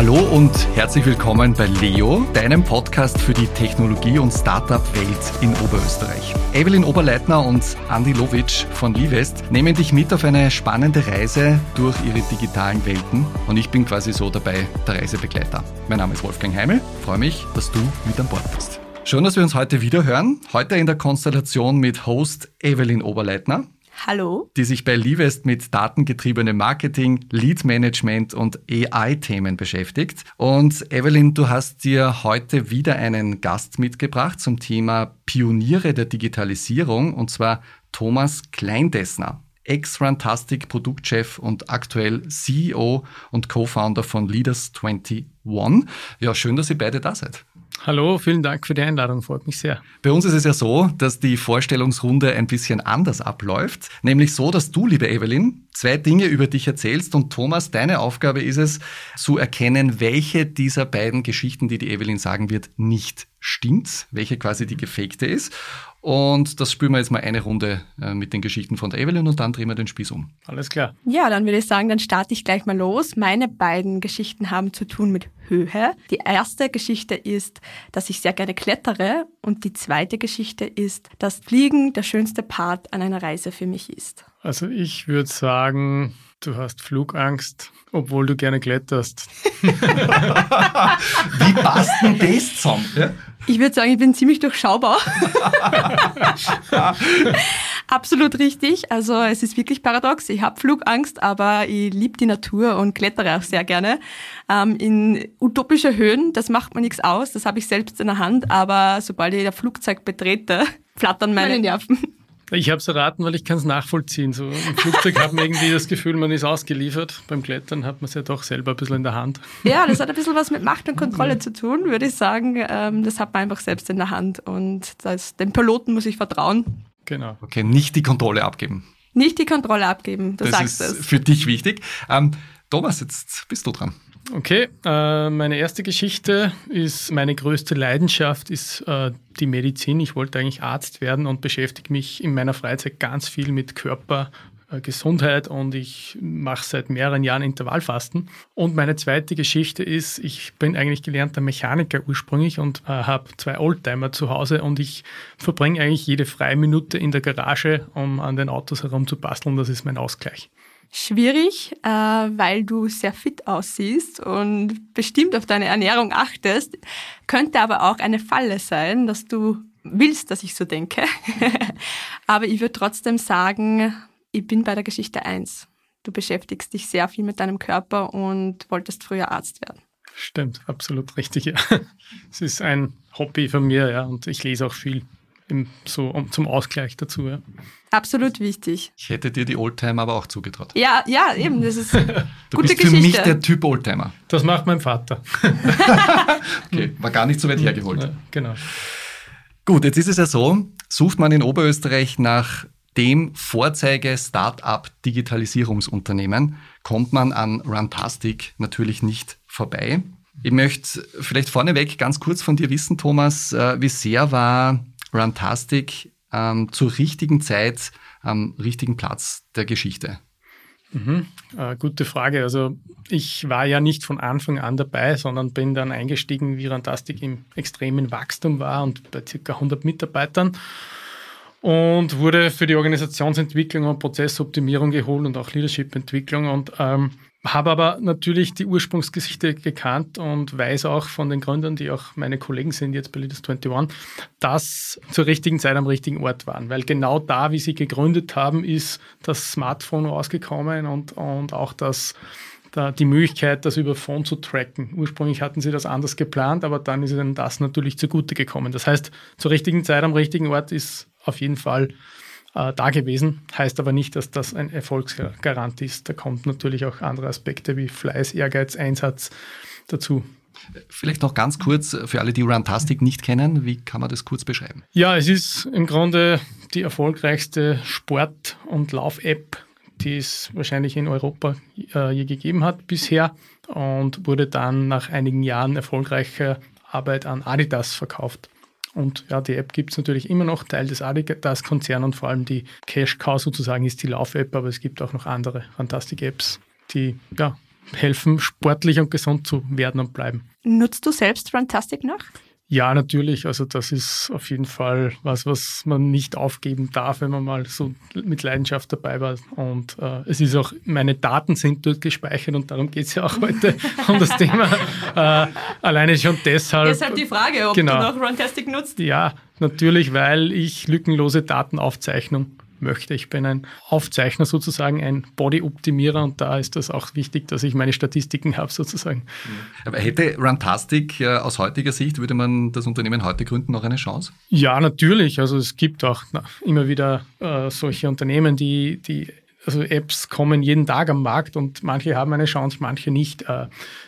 Hallo und herzlich willkommen bei Leo, deinem Podcast für die Technologie- und Startup-Welt in Oberösterreich. Evelyn Oberleitner und Andy Lovic von Livest nehmen dich mit auf eine spannende Reise durch ihre digitalen Welten und ich bin quasi so dabei der Reisebegleiter. Mein Name ist Wolfgang Heimel, freue mich, dass du mit an Bord bist. Schön, dass wir uns heute wieder hören. Heute in der Konstellation mit Host Evelyn Oberleitner. Hallo. Die sich bei Livest mit datengetriebenem Marketing, Lead Management und AI-Themen beschäftigt. Und Evelyn, du hast dir heute wieder einen Gast mitgebracht zum Thema Pioniere der Digitalisierung und zwar Thomas Kleindessner. Ex-Runtastic Produktchef und aktuell CEO und Co-Founder von Leaders 21. Ja, schön, dass ihr beide da seid. Hallo, vielen Dank für die Einladung, freut mich sehr. Bei uns ist es ja so, dass die Vorstellungsrunde ein bisschen anders abläuft, nämlich so, dass du, liebe Evelyn, zwei Dinge über dich erzählst und Thomas, deine Aufgabe ist es, zu erkennen, welche dieser beiden Geschichten, die die Evelyn sagen wird, nicht stimmt, welche quasi die gefakte ist. Und das spüren wir jetzt mal eine Runde äh, mit den Geschichten von der Evelyn und dann drehen wir den Spieß um. Alles klar. Ja, dann würde ich sagen, dann starte ich gleich mal los. Meine beiden Geschichten haben zu tun mit Höhe. Die erste Geschichte ist, dass ich sehr gerne klettere und die zweite Geschichte ist, dass Fliegen der schönste Part an einer Reise für mich ist. Also ich würde sagen, du hast Flugangst, obwohl du gerne kletterst. Wie passt denn das zusammen? Ja? Ich würde sagen, ich bin ziemlich durchschaubar. Absolut richtig. Also es ist wirklich paradox. Ich habe Flugangst, aber ich liebe die Natur und klettere auch sehr gerne. Ähm, in utopische Höhen, das macht mir nichts aus, das habe ich selbst in der Hand, aber sobald ich das Flugzeug betrete, flattern meine Nerven. Ich habe es erraten, weil ich kann es nachvollziehen. So Im Flugzeug hat man irgendwie das Gefühl, man ist ausgeliefert. Beim Klettern hat man es ja doch selber ein bisschen in der Hand. Ja, das hat ein bisschen was mit Macht und Kontrolle zu tun, würde ich sagen. Ähm, das hat man einfach selbst in der Hand. Und das, dem Piloten muss ich vertrauen. Genau. Okay, nicht die Kontrolle abgeben. Nicht die Kontrolle abgeben, du das sagst ist es. für dich wichtig. Ähm, Thomas, jetzt bist du dran. Okay, äh, meine erste Geschichte ist, meine größte Leidenschaft ist äh, die Medizin. Ich wollte eigentlich Arzt werden und beschäftige mich in meiner Freizeit ganz viel mit Körper, Gesundheit und ich mache seit mehreren Jahren Intervallfasten. Und meine zweite Geschichte ist, ich bin eigentlich gelernter Mechaniker ursprünglich und äh, habe zwei Oldtimer zu Hause und ich verbringe eigentlich jede freie Minute in der Garage, um an den Autos herumzubasteln. Das ist mein Ausgleich. Schwierig, äh, weil du sehr fit aussiehst und bestimmt auf deine Ernährung achtest. Könnte aber auch eine Falle sein, dass du willst, dass ich so denke. aber ich würde trotzdem sagen, ich bin bei der Geschichte 1. Du beschäftigst dich sehr viel mit deinem Körper und wolltest früher Arzt werden. Stimmt, absolut richtig, ja. Es ist ein Hobby von mir, ja, und ich lese auch viel im, so um, zum Ausgleich dazu, ja. Absolut wichtig. Ich hätte dir die Oldtimer aber auch zugetraut. Ja, ja, eben, das ist Du gute bist für Geschichte. mich der Typ Oldtimer. Das macht mein Vater. Okay, war gar nicht so weit hergeholt. Ja, genau. Gut, jetzt ist es ja so, sucht man in Oberösterreich nach dem Vorzeige-Startup-Digitalisierungsunternehmen, kommt man an Runtastic natürlich nicht vorbei. Ich möchte vielleicht vorneweg ganz kurz von dir wissen, Thomas, äh, wie sehr war Runtastic ähm, zur richtigen Zeit am richtigen Platz der Geschichte? Mhm. Äh, gute Frage. Also ich war ja nicht von Anfang an dabei, sondern bin dann eingestiegen, wie Rantastic im extremen Wachstum war und bei ca. 100 Mitarbeitern und wurde für die Organisationsentwicklung und Prozessoptimierung geholt und auch Leadership-Entwicklung und ähm, habe aber natürlich die Ursprungsgeschichte gekannt und weiß auch von den Gründern, die auch meine Kollegen sind jetzt bei Leaders 21, dass zur richtigen Zeit am richtigen Ort waren. Weil genau da, wie sie gegründet haben, ist das Smartphone rausgekommen und, und auch das, da, die Möglichkeit, das über Phone zu tracken. Ursprünglich hatten sie das anders geplant, aber dann ist ihnen das natürlich zugute gekommen. Das heißt, zur richtigen Zeit am richtigen Ort ist auf jeden Fall äh, da gewesen. Heißt aber nicht, dass das ein Erfolgsgarant ist. Da kommt natürlich auch andere Aspekte wie Fleiß, Ehrgeiz, Einsatz dazu. Vielleicht noch ganz kurz für alle, die Runtastic nicht kennen, wie kann man das kurz beschreiben? Ja, es ist im Grunde die erfolgreichste Sport- und Lauf-App, die es wahrscheinlich in Europa äh, je gegeben hat bisher und wurde dann nach einigen Jahren erfolgreicher Arbeit an Adidas verkauft. Und ja, die App gibt es natürlich immer noch, Teil des Adidas-Konzerns und vor allem die Cash Cow sozusagen ist die Lauf-App, aber es gibt auch noch andere Fantastic-Apps, die ja, helfen, sportlich und gesund zu werden und bleiben. Nutzt du selbst Runtastic noch? Ja, natürlich. Also das ist auf jeden Fall was, was man nicht aufgeben darf, wenn man mal so mit Leidenschaft dabei war. Und äh, es ist auch, meine Daten sind dort gespeichert und darum geht es ja auch heute um das Thema. Äh, alleine schon deshalb. Deshalb die Frage, ob genau. du noch Runtastic nutzt. Ja, natürlich, weil ich lückenlose Datenaufzeichnung möchte. Ich bin ein Aufzeichner sozusagen, ein Body-Optimierer und da ist das auch wichtig, dass ich meine Statistiken habe sozusagen. Aber hätte Runtastic äh, aus heutiger Sicht, würde man das Unternehmen heute gründen, noch eine Chance? Ja, natürlich. Also es gibt auch immer wieder äh, solche Unternehmen, die, die also Apps kommen jeden Tag am Markt und manche haben eine Chance, manche nicht. Äh,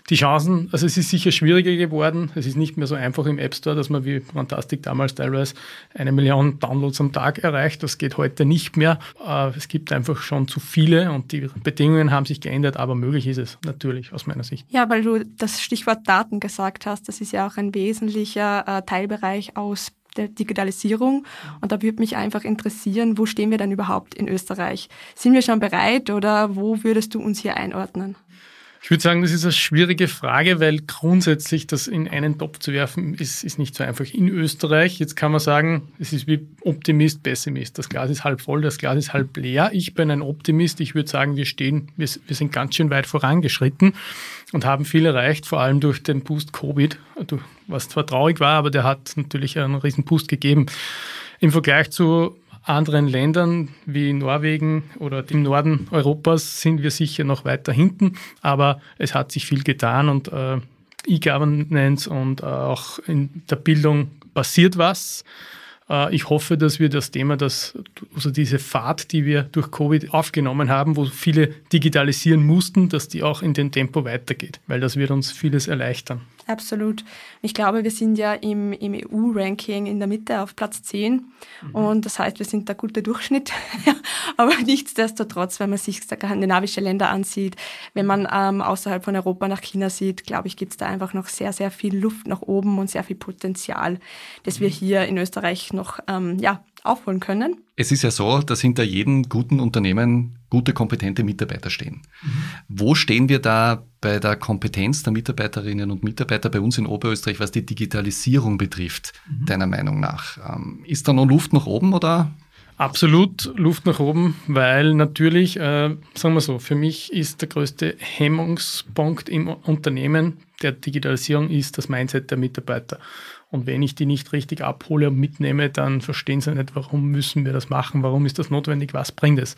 die Chancen, also es ist sicher schwieriger geworden. Es ist nicht mehr so einfach im App Store, dass man wie Fantastic damals teilweise eine Million Downloads am Tag erreicht. Das geht heute nicht mehr. Äh, es gibt einfach schon zu viele und die Bedingungen haben sich geändert, aber möglich ist es natürlich aus meiner Sicht. Ja, weil du das Stichwort Daten gesagt hast, das ist ja auch ein wesentlicher äh, Teilbereich aus der Digitalisierung. Und da würde mich einfach interessieren, wo stehen wir denn überhaupt in Österreich? Sind wir schon bereit oder wo würdest du uns hier einordnen? Ich würde sagen, das ist eine schwierige Frage, weil grundsätzlich das in einen Topf zu werfen, ist, ist nicht so einfach. In Österreich, jetzt kann man sagen, es ist wie Optimist, Pessimist. Das Glas ist halb voll, das Glas ist halb leer. Ich bin ein Optimist. Ich würde sagen, wir stehen, wir, wir sind ganz schön weit vorangeschritten und haben viel erreicht, vor allem durch den Boost Covid, was zwar traurig war, aber der hat natürlich einen riesen Boost gegeben. Im Vergleich zu anderen Ländern wie Norwegen oder im Norden Europas sind wir sicher noch weiter hinten, aber es hat sich viel getan und äh, E-Governance und äh, auch in der Bildung passiert was. Äh, ich hoffe, dass wir das Thema, das, also diese Fahrt, die wir durch Covid aufgenommen haben, wo viele digitalisieren mussten, dass die auch in dem Tempo weitergeht, weil das wird uns vieles erleichtern. Absolut. Ich glaube, wir sind ja im, im EU-Ranking in der Mitte auf Platz 10 mhm. und das heißt, wir sind der gute Durchschnitt. Aber nichtsdestotrotz, wenn man sich skandinavische Länder ansieht, wenn man ähm, außerhalb von Europa nach China sieht, glaube ich, gibt es da einfach noch sehr, sehr viel Luft nach oben und sehr viel Potenzial, das wir mhm. hier in Österreich noch ähm, ja, aufholen können. Es ist ja so, dass hinter jedem guten Unternehmen gute, kompetente Mitarbeiter stehen. Mhm. Wo stehen wir da bei der Kompetenz der Mitarbeiterinnen und Mitarbeiter bei uns in Oberösterreich, was die Digitalisierung betrifft, mhm. deiner Meinung nach? Ähm, ist da noch Luft nach oben oder? Absolut Luft nach oben, weil natürlich, äh, sagen wir so, für mich ist der größte Hemmungspunkt im Unternehmen der Digitalisierung ist das Mindset der Mitarbeiter. Und wenn ich die nicht richtig abhole und mitnehme, dann verstehen sie nicht, warum müssen wir das machen, warum ist das notwendig, was bringt es.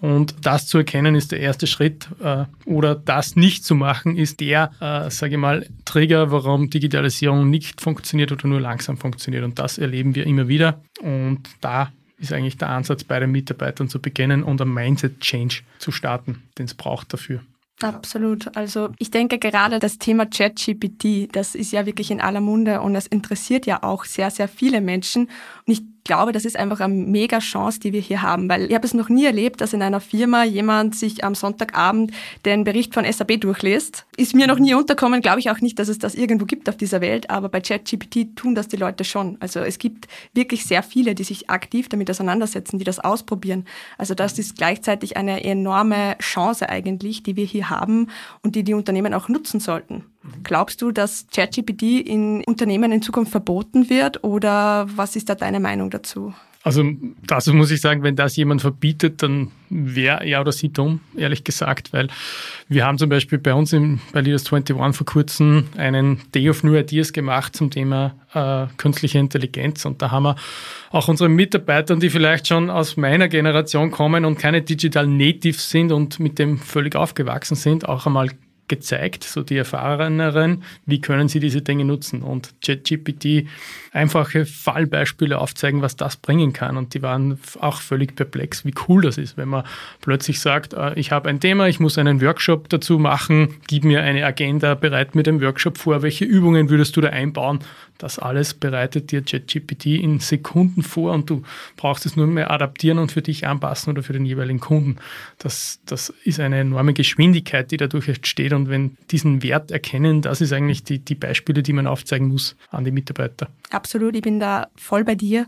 Und das zu erkennen ist der erste Schritt. Äh, oder das nicht zu machen, ist der, äh, sage ich mal, Trigger, warum Digitalisierung nicht funktioniert oder nur langsam funktioniert. Und das erleben wir immer wieder. Und da ist eigentlich der Ansatz, bei den Mitarbeitern zu beginnen und ein Mindset-Change zu starten, den es braucht dafür. Absolut. Also ich denke gerade das Thema ChatGPT, das ist ja wirklich in aller Munde und das interessiert ja auch sehr, sehr viele Menschen. Und ich glaube, das ist einfach eine mega Chance, die wir hier haben, weil ich habe es noch nie erlebt, dass in einer Firma jemand sich am Sonntagabend den Bericht von SAP durchliest. Ist mir noch nie unterkommen, glaube ich auch nicht, dass es das irgendwo gibt auf dieser Welt, aber bei ChatGPT tun das die Leute schon. Also es gibt wirklich sehr viele, die sich aktiv damit auseinandersetzen, die das ausprobieren. Also das ist gleichzeitig eine enorme Chance eigentlich, die wir hier haben und die die Unternehmen auch nutzen sollten. Glaubst du, dass ChatGPT in Unternehmen in Zukunft verboten wird oder was ist da deine Meinung dazu? Also dazu muss ich sagen, wenn das jemand verbietet, dann wäre er oder sie dumm, ehrlich gesagt, weil wir haben zum Beispiel bei uns im, bei Leaders 21 vor kurzem einen Day of New Ideas gemacht zum Thema äh, künstliche Intelligenz und da haben wir auch unsere Mitarbeiter, die vielleicht schon aus meiner Generation kommen und keine Digital Natives sind und mit dem völlig aufgewachsen sind, auch einmal gezeigt, so die Erfahreneren, wie können sie diese Dinge nutzen. Und ChatGPT einfache Fallbeispiele aufzeigen, was das bringen kann. Und die waren auch völlig perplex, wie cool das ist, wenn man plötzlich sagt, äh, ich habe ein Thema, ich muss einen Workshop dazu machen, gib mir eine Agenda, bereit mir den Workshop vor, welche Übungen würdest du da einbauen? Das alles bereitet dir ChatGPT in Sekunden vor und du brauchst es nur mehr adaptieren und für dich anpassen oder für den jeweiligen Kunden. Das, das ist eine enorme Geschwindigkeit, die dadurch entsteht. Und wenn diesen Wert erkennen, das ist eigentlich die, die Beispiele, die man aufzeigen muss an die Mitarbeiter. Absolut, ich bin da voll bei dir.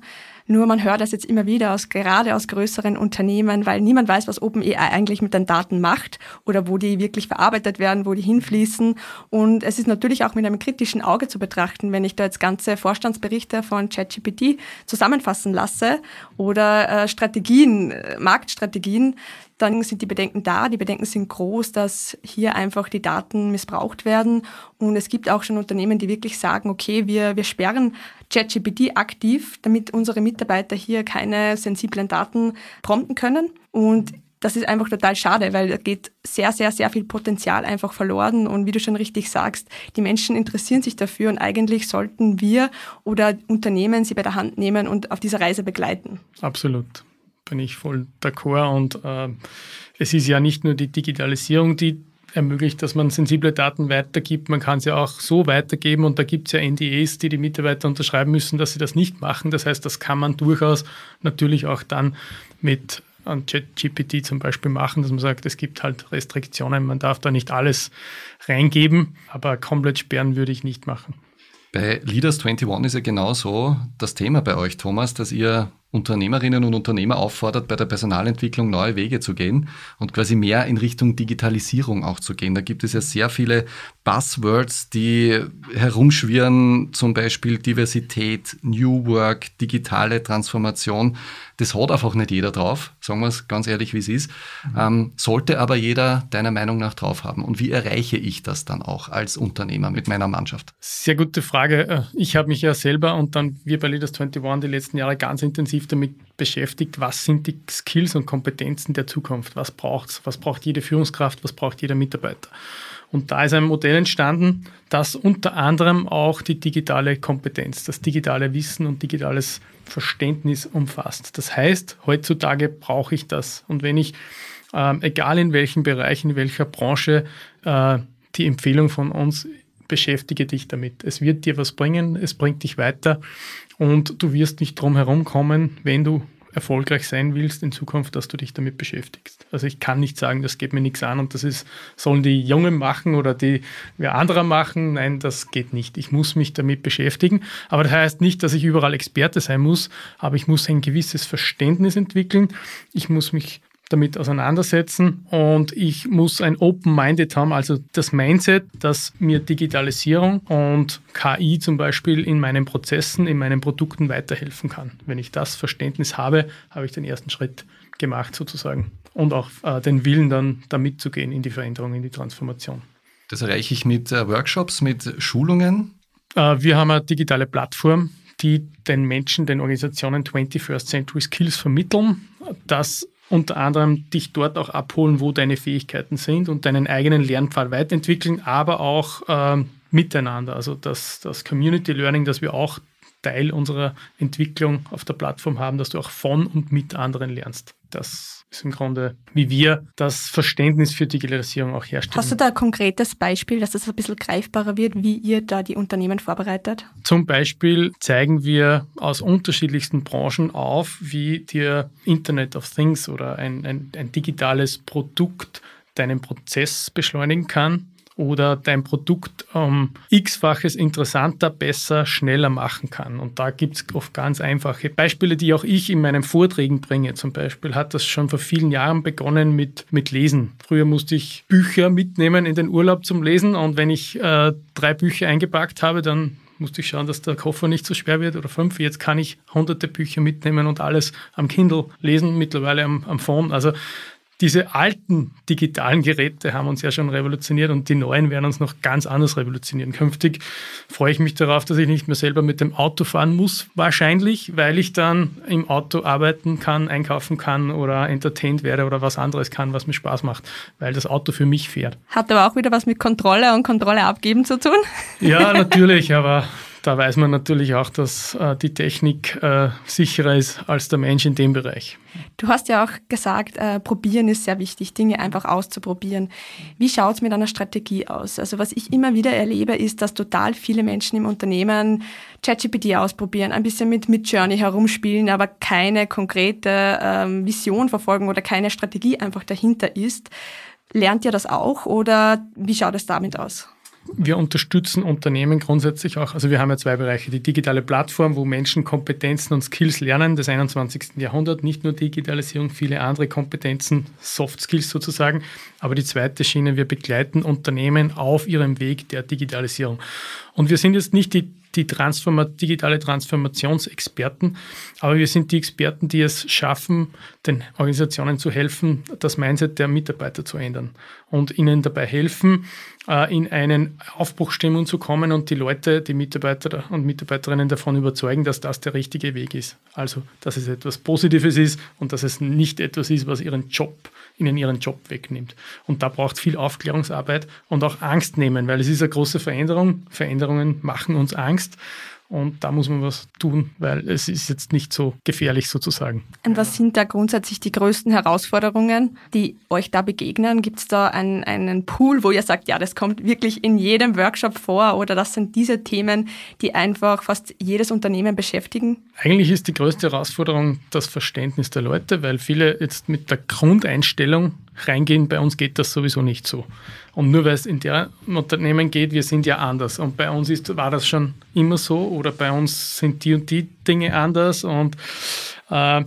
Nur man hört das jetzt immer wieder aus, gerade aus größeren Unternehmen, weil niemand weiß, was OpenAI eigentlich mit den Daten macht oder wo die wirklich verarbeitet werden, wo die hinfließen. Und es ist natürlich auch mit einem kritischen Auge zu betrachten, wenn ich da jetzt ganze Vorstandsberichte von ChatGPT zusammenfassen lasse oder äh, Strategien, äh, Marktstrategien, dann sind die Bedenken da. Die Bedenken sind groß, dass hier einfach die Daten missbraucht werden. Und es gibt auch schon Unternehmen, die wirklich sagen, okay, wir, wir sperren ChatGPT aktiv, damit unsere Mitarbeiter hier keine sensiblen Daten prompten können. Und das ist einfach total schade, weil da geht sehr, sehr, sehr viel Potenzial einfach verloren. Und wie du schon richtig sagst, die Menschen interessieren sich dafür und eigentlich sollten wir oder Unternehmen sie bei der Hand nehmen und auf dieser Reise begleiten. Absolut bin ich voll d'accord. Und äh, es ist ja nicht nur die Digitalisierung, die ermöglicht, dass man sensible Daten weitergibt. Man kann sie auch so weitergeben und da gibt es ja NDAs, die die Mitarbeiter unterschreiben müssen, dass sie das nicht machen. Das heißt, das kann man durchaus natürlich auch dann mit ChatGPT zum Beispiel machen, dass man sagt, es gibt halt Restriktionen, man darf da nicht alles reingeben, aber komplett sperren würde ich nicht machen. Bei Leaders 21 ist ja genauso das Thema bei euch, Thomas, dass ihr Unternehmerinnen und Unternehmer auffordert, bei der Personalentwicklung neue Wege zu gehen und quasi mehr in Richtung Digitalisierung auch zu gehen. Da gibt es ja sehr viele Buzzwords, die herumschwirren, zum Beispiel Diversität, New Work, digitale Transformation. Das hat einfach nicht jeder drauf, sagen wir es ganz ehrlich, wie es ist. Mhm. Ähm, sollte aber jeder deiner Meinung nach drauf haben. Und wie erreiche ich das dann auch als Unternehmer mit meiner Mannschaft? Sehr gute Frage. Äh, ich habe mich ja selber und dann wir bei Leaders 21 die letzten Jahre ganz intensiv damit beschäftigt, was sind die Skills und Kompetenzen der Zukunft? Was braucht es? Was braucht jede Führungskraft? Was braucht jeder Mitarbeiter? Und da ist ein Modell entstanden, das unter anderem auch die digitale Kompetenz, das digitale Wissen und digitales Verständnis umfasst. Das heißt, heutzutage brauche ich das. Und wenn ich, äh, egal in welchem Bereich, in welcher Branche, äh, die Empfehlung von uns, beschäftige dich damit. Es wird dir was bringen, es bringt dich weiter und du wirst nicht drum herum kommen, wenn du erfolgreich sein willst in Zukunft, dass du dich damit beschäftigst. Also ich kann nicht sagen, das geht mir nichts an und das ist, sollen die Jungen machen oder die wer anderer machen. Nein, das geht nicht. Ich muss mich damit beschäftigen. Aber das heißt nicht, dass ich überall Experte sein muss, aber ich muss ein gewisses Verständnis entwickeln. Ich muss mich damit auseinandersetzen und ich muss ein Open-Minded haben, also das Mindset, dass mir Digitalisierung und KI zum Beispiel in meinen Prozessen, in meinen Produkten weiterhelfen kann. Wenn ich das Verständnis habe, habe ich den ersten Schritt gemacht sozusagen und auch äh, den Willen dann da mitzugehen in die Veränderung, in die Transformation. Das erreiche ich mit äh, Workshops, mit Schulungen? Äh, wir haben eine digitale Plattform, die den Menschen, den Organisationen 21st Century Skills vermitteln. Das unter anderem dich dort auch abholen, wo deine Fähigkeiten sind und deinen eigenen Lernpfad weiterentwickeln, aber auch äh, miteinander. Also das, das Community Learning, das wir auch Teil unserer Entwicklung auf der Plattform haben, dass du auch von und mit anderen lernst. Das ist im Grunde, wie wir das Verständnis für Digitalisierung auch herstellen. Hast du da ein konkretes Beispiel, dass das ein bisschen greifbarer wird, wie ihr da die Unternehmen vorbereitet? Zum Beispiel zeigen wir aus unterschiedlichsten Branchen auf, wie dir Internet of Things oder ein, ein, ein digitales Produkt deinen Prozess beschleunigen kann oder dein Produkt um x-faches interessanter, besser, schneller machen kann. Und da gibt es oft ganz einfache Beispiele, die auch ich in meinen Vorträgen bringe. Zum Beispiel hat das schon vor vielen Jahren begonnen mit, mit Lesen. Früher musste ich Bücher mitnehmen in den Urlaub zum Lesen und wenn ich äh, drei Bücher eingepackt habe, dann musste ich schauen, dass der Koffer nicht so schwer wird oder fünf. Jetzt kann ich hunderte Bücher mitnehmen und alles am Kindle lesen, mittlerweile am, am Phone. Also diese alten digitalen Geräte haben uns ja schon revolutioniert und die neuen werden uns noch ganz anders revolutionieren. Künftig freue ich mich darauf, dass ich nicht mehr selber mit dem Auto fahren muss, wahrscheinlich, weil ich dann im Auto arbeiten kann, einkaufen kann oder entertained werde oder was anderes kann, was mir Spaß macht, weil das Auto für mich fährt. Hat aber auch wieder was mit Kontrolle und Kontrolle abgeben zu tun? Ja, natürlich, aber da weiß man natürlich auch, dass äh, die Technik äh, sicherer ist als der Mensch in dem Bereich. Du hast ja auch gesagt, äh, probieren ist sehr wichtig, Dinge einfach auszuprobieren. Wie schaut es mit einer Strategie aus? Also was ich immer wieder erlebe, ist, dass total viele Menschen im Unternehmen ChatGPT ausprobieren, ein bisschen mit Midjourney herumspielen, aber keine konkrete ähm, Vision verfolgen oder keine Strategie einfach dahinter ist. Lernt ihr das auch oder wie schaut es damit aus? Wir unterstützen Unternehmen grundsätzlich auch. Also wir haben ja zwei Bereiche. Die digitale Plattform, wo Menschen Kompetenzen und Skills lernen des 21. Jahrhunderts. Nicht nur Digitalisierung, viele andere Kompetenzen, Soft Skills sozusagen. Aber die zweite Schiene, wir begleiten Unternehmen auf ihrem Weg der Digitalisierung. Und wir sind jetzt nicht die die Transforma digitale Transformationsexperten, aber wir sind die Experten, die es schaffen, den Organisationen zu helfen, das Mindset der Mitarbeiter zu ändern und ihnen dabei helfen, äh, in einen Aufbruchstimmung zu kommen und die Leute, die Mitarbeiter und Mitarbeiterinnen davon überzeugen, dass das der richtige Weg ist. Also, dass es etwas Positives ist und dass es nicht etwas ist, was ihren Job, ihnen ihren Job wegnimmt. Und da braucht viel Aufklärungsarbeit und auch Angst nehmen, weil es ist eine große Veränderung. Veränderungen machen uns Angst. Und da muss man was tun, weil es ist jetzt nicht so gefährlich sozusagen. Und was sind da grundsätzlich die größten Herausforderungen, die euch da begegnen? Gibt es da einen, einen Pool, wo ihr sagt, ja, das kommt wirklich in jedem Workshop vor oder das sind diese Themen, die einfach fast jedes Unternehmen beschäftigen? Eigentlich ist die größte Herausforderung das Verständnis der Leute, weil viele jetzt mit der Grundeinstellung reingehen, bei uns geht das sowieso nicht so. Und nur weil es in der Unternehmen geht, wir sind ja anders. Und bei uns ist, war das schon immer so oder bei uns sind die und die Dinge anders und äh,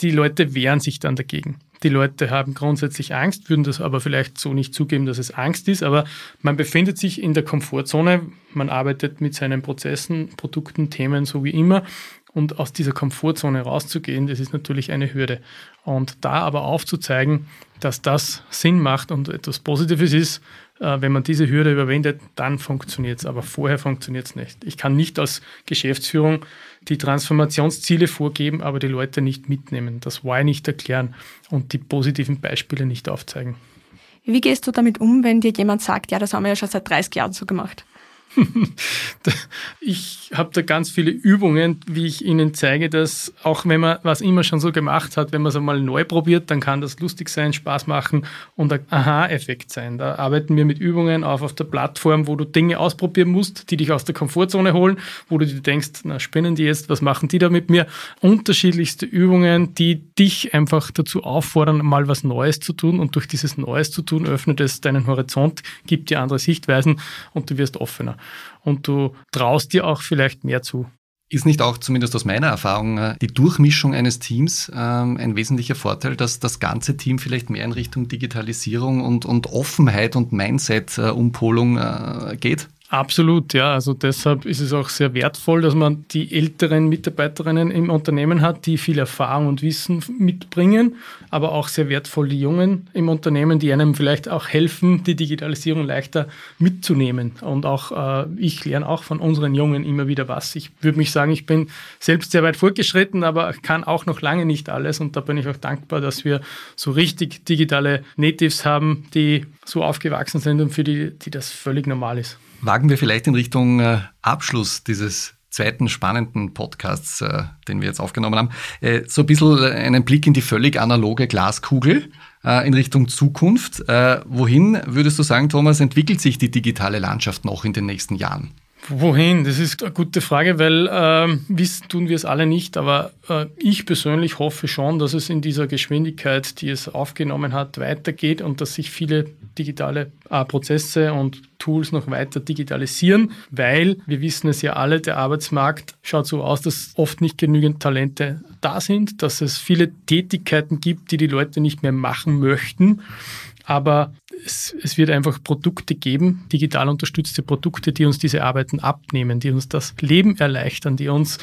die Leute wehren sich dann dagegen. Die Leute haben grundsätzlich Angst, würden das aber vielleicht so nicht zugeben, dass es Angst ist, aber man befindet sich in der Komfortzone, man arbeitet mit seinen Prozessen, Produkten, Themen so wie immer und aus dieser Komfortzone rauszugehen, das ist natürlich eine Hürde. Und da aber aufzuzeigen, dass das Sinn macht und etwas Positives ist, äh, wenn man diese Hürde überwindet, dann funktioniert es. Aber vorher funktioniert es nicht. Ich kann nicht als Geschäftsführung die Transformationsziele vorgeben, aber die Leute nicht mitnehmen, das Why nicht erklären und die positiven Beispiele nicht aufzeigen. Wie gehst du damit um, wenn dir jemand sagt, ja, das haben wir ja schon seit 30 Jahren so gemacht? ich habe da ganz viele Übungen, wie ich Ihnen zeige, dass auch wenn man was immer schon so gemacht hat, wenn man es einmal neu probiert, dann kann das lustig sein, Spaß machen und ein Aha-Effekt sein. Da arbeiten wir mit Übungen auf auf der Plattform, wo du Dinge ausprobieren musst, die dich aus der Komfortzone holen, wo du dir denkst, na spinnen die jetzt, was machen die da mit mir? Unterschiedlichste Übungen, die dich einfach dazu auffordern, mal was Neues zu tun und durch dieses Neues zu tun öffnet es deinen Horizont, gibt dir andere Sichtweisen und du wirst offener und du traust dir auch vielleicht mehr zu. Ist nicht auch, zumindest aus meiner Erfahrung, äh, die Durchmischung eines Teams ähm, ein wesentlicher Vorteil, dass das ganze Team vielleicht mehr in Richtung Digitalisierung und, und Offenheit und Mindset-Umpolung äh, geht? Absolut, ja. Also deshalb ist es auch sehr wertvoll, dass man die älteren Mitarbeiterinnen im Unternehmen hat, die viel Erfahrung und Wissen mitbringen, aber auch sehr wertvoll die Jungen im Unternehmen, die einem vielleicht auch helfen, die Digitalisierung leichter mitzunehmen. Und auch äh, ich lerne auch von unseren Jungen immer wieder was. Ich würde mich sagen, ich bin selbst sehr weit fortgeschritten, aber kann auch noch lange nicht alles. Und da bin ich auch dankbar, dass wir so richtig digitale Natives haben, die so aufgewachsen sind und für die, die das völlig normal ist wagen wir vielleicht in Richtung äh, Abschluss dieses zweiten spannenden Podcasts, äh, den wir jetzt aufgenommen haben, äh, so ein bisschen einen Blick in die völlig analoge Glaskugel in Richtung Zukunft. wohin würdest du sagen, Thomas, entwickelt sich die digitale Landschaft noch in den nächsten Jahren? Wohin? Das ist eine gute Frage, weil äh, wissen tun wir es alle nicht, aber äh, ich persönlich hoffe schon, dass es in dieser Geschwindigkeit, die es aufgenommen hat, weitergeht und dass sich viele digitale äh, Prozesse und Tools noch weiter digitalisieren, weil wir wissen es ja alle, der Arbeitsmarkt schaut so aus, dass oft nicht genügend Talente da sind, dass es viele Tätigkeiten gibt, die die Leute nicht mehr machen möchten. Aber es, es, wird einfach Produkte geben, digital unterstützte Produkte, die uns diese Arbeiten abnehmen, die uns das Leben erleichtern, die uns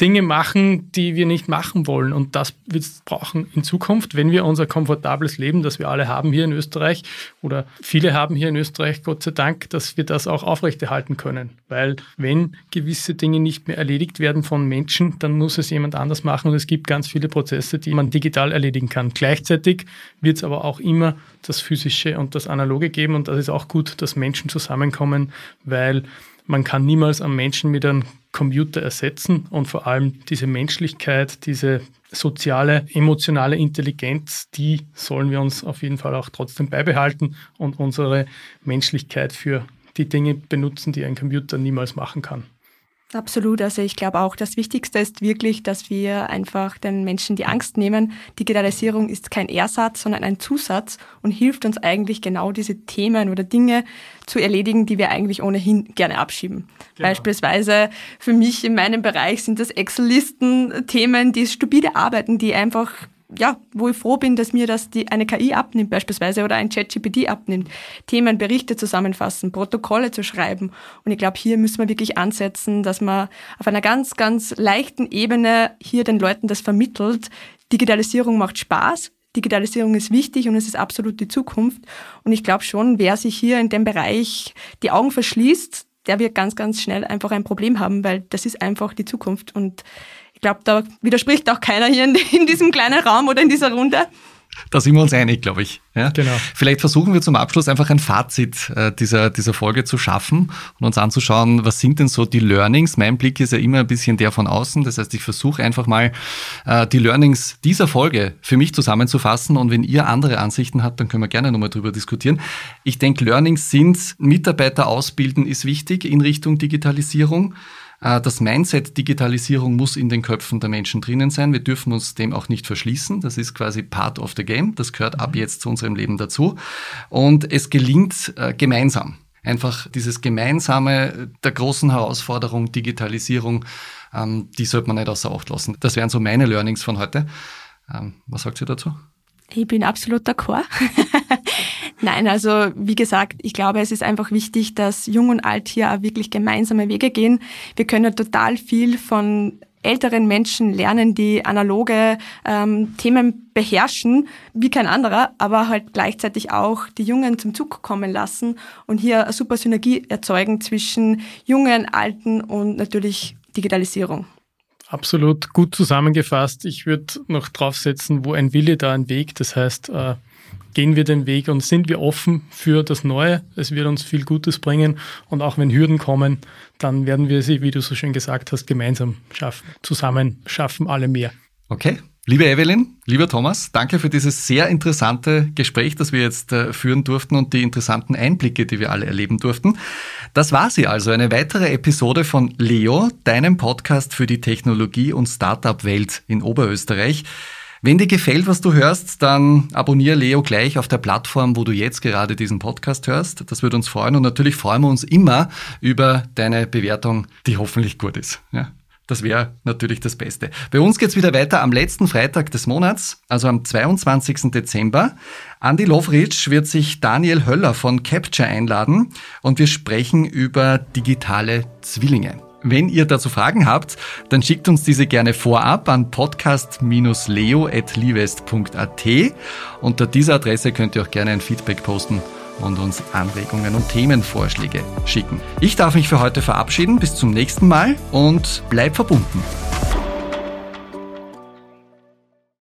Dinge machen, die wir nicht machen wollen. Und das wird es brauchen in Zukunft, wenn wir unser komfortables Leben, das wir alle haben hier in Österreich oder viele haben hier in Österreich, Gott sei Dank, dass wir das auch aufrechterhalten können. Weil wenn gewisse Dinge nicht mehr erledigt werden von Menschen, dann muss es jemand anders machen und es gibt ganz viele Prozesse, die man digital erledigen kann. Gleichzeitig wird es aber auch immer das Physische und das Analoge geben und das ist auch gut, dass Menschen zusammenkommen, weil man kann niemals am Menschen mit einem Computer ersetzen und vor allem diese Menschlichkeit, diese soziale, emotionale Intelligenz, die sollen wir uns auf jeden Fall auch trotzdem beibehalten und unsere Menschlichkeit für die Dinge benutzen, die ein Computer niemals machen kann. Absolut. Also ich glaube auch, das Wichtigste ist wirklich, dass wir einfach den Menschen die Angst nehmen. Digitalisierung ist kein Ersatz, sondern ein Zusatz und hilft uns eigentlich genau diese Themen oder Dinge zu erledigen, die wir eigentlich ohnehin gerne abschieben. Genau. Beispielsweise für mich in meinem Bereich sind das Excel-Listen, Themen, die stupide arbeiten, die einfach ja, wo ich froh bin, dass mir das die, eine KI abnimmt beispielsweise oder ein ChatGPT abnimmt, Themen, Berichte zusammenfassen, Protokolle zu schreiben. Und ich glaube, hier müssen wir wirklich ansetzen, dass man auf einer ganz, ganz leichten Ebene hier den Leuten das vermittelt. Digitalisierung macht Spaß, Digitalisierung ist wichtig und es ist absolut die Zukunft. Und ich glaube schon, wer sich hier in dem Bereich die Augen verschließt, der wird ganz, ganz schnell einfach ein Problem haben, weil das ist einfach die Zukunft. Und ich glaube, da widerspricht auch keiner hier in, in, diesem kleinen Raum oder in dieser Runde. Da sind wir uns einig, glaube ich. Ja? Genau. Vielleicht versuchen wir zum Abschluss einfach ein Fazit äh, dieser, dieser Folge zu schaffen und uns anzuschauen, was sind denn so die Learnings? Mein Blick ist ja immer ein bisschen der von außen. Das heißt, ich versuche einfach mal äh, die Learnings dieser Folge für mich zusammenzufassen. Und wenn ihr andere Ansichten habt, dann können wir gerne nochmal drüber diskutieren. Ich denke, Learnings sind, Mitarbeiter ausbilden ist wichtig in Richtung Digitalisierung. Äh, das Mindset Digitalisierung muss in den Köpfen der Menschen drinnen sein. Wir dürfen uns dem auch nicht verschließen. Das ist quasi part of the game. Das gehört ab jetzt zu unserem Leben dazu. Und es gelingt äh, gemeinsam. Einfach dieses Gemeinsame der großen Herausforderung Digitalisierung, ähm, die sollte man nicht außer Acht lassen. Das wären so meine Learnings von heute. Ähm, was sagt ihr dazu? Ich bin absolut d'accord. Nein, also wie gesagt, ich glaube, es ist einfach wichtig, dass Jung und Alt hier auch wirklich gemeinsame Wege gehen. Wir können total viel von älteren Menschen lernen, die analoge ähm, Themen beherrschen, wie kein anderer, aber halt gleichzeitig auch die Jungen zum Zug kommen lassen und hier eine super Synergie erzeugen zwischen Jungen, Alten und natürlich Digitalisierung. Absolut gut zusammengefasst. Ich würde noch draufsetzen, wo ein Wille, da ein Weg. Das heißt, äh, gehen wir den Weg und sind wir offen für das Neue. Es wird uns viel Gutes bringen und auch wenn Hürden kommen, dann werden wir sie, wie du so schön gesagt hast, gemeinsam schaffen. Zusammen schaffen alle mehr. Okay. Liebe Evelyn, lieber Thomas, danke für dieses sehr interessante Gespräch, das wir jetzt äh, führen durften und die interessanten Einblicke, die wir alle erleben durften. Das war sie also, eine weitere Episode von Leo, deinem Podcast für die Technologie- und Startup-Welt in Oberösterreich. Wenn dir gefällt, was du hörst, dann abonniere Leo gleich auf der Plattform, wo du jetzt gerade diesen Podcast hörst. Das würde uns freuen und natürlich freuen wir uns immer über deine Bewertung, die hoffentlich gut ist. Ja. Das wäre natürlich das Beste. Bei uns geht's wieder weiter am letzten Freitag des Monats, also am 22. Dezember. Andy Lovritsch wird sich Daniel Höller von Capture einladen und wir sprechen über digitale Zwillinge. Wenn ihr dazu Fragen habt, dann schickt uns diese gerne vorab an podcast-leo.livest.at. Unter dieser Adresse könnt ihr auch gerne ein Feedback posten und uns Anregungen und Themenvorschläge schicken. Ich darf mich für heute verabschieden. Bis zum nächsten Mal und bleib verbunden.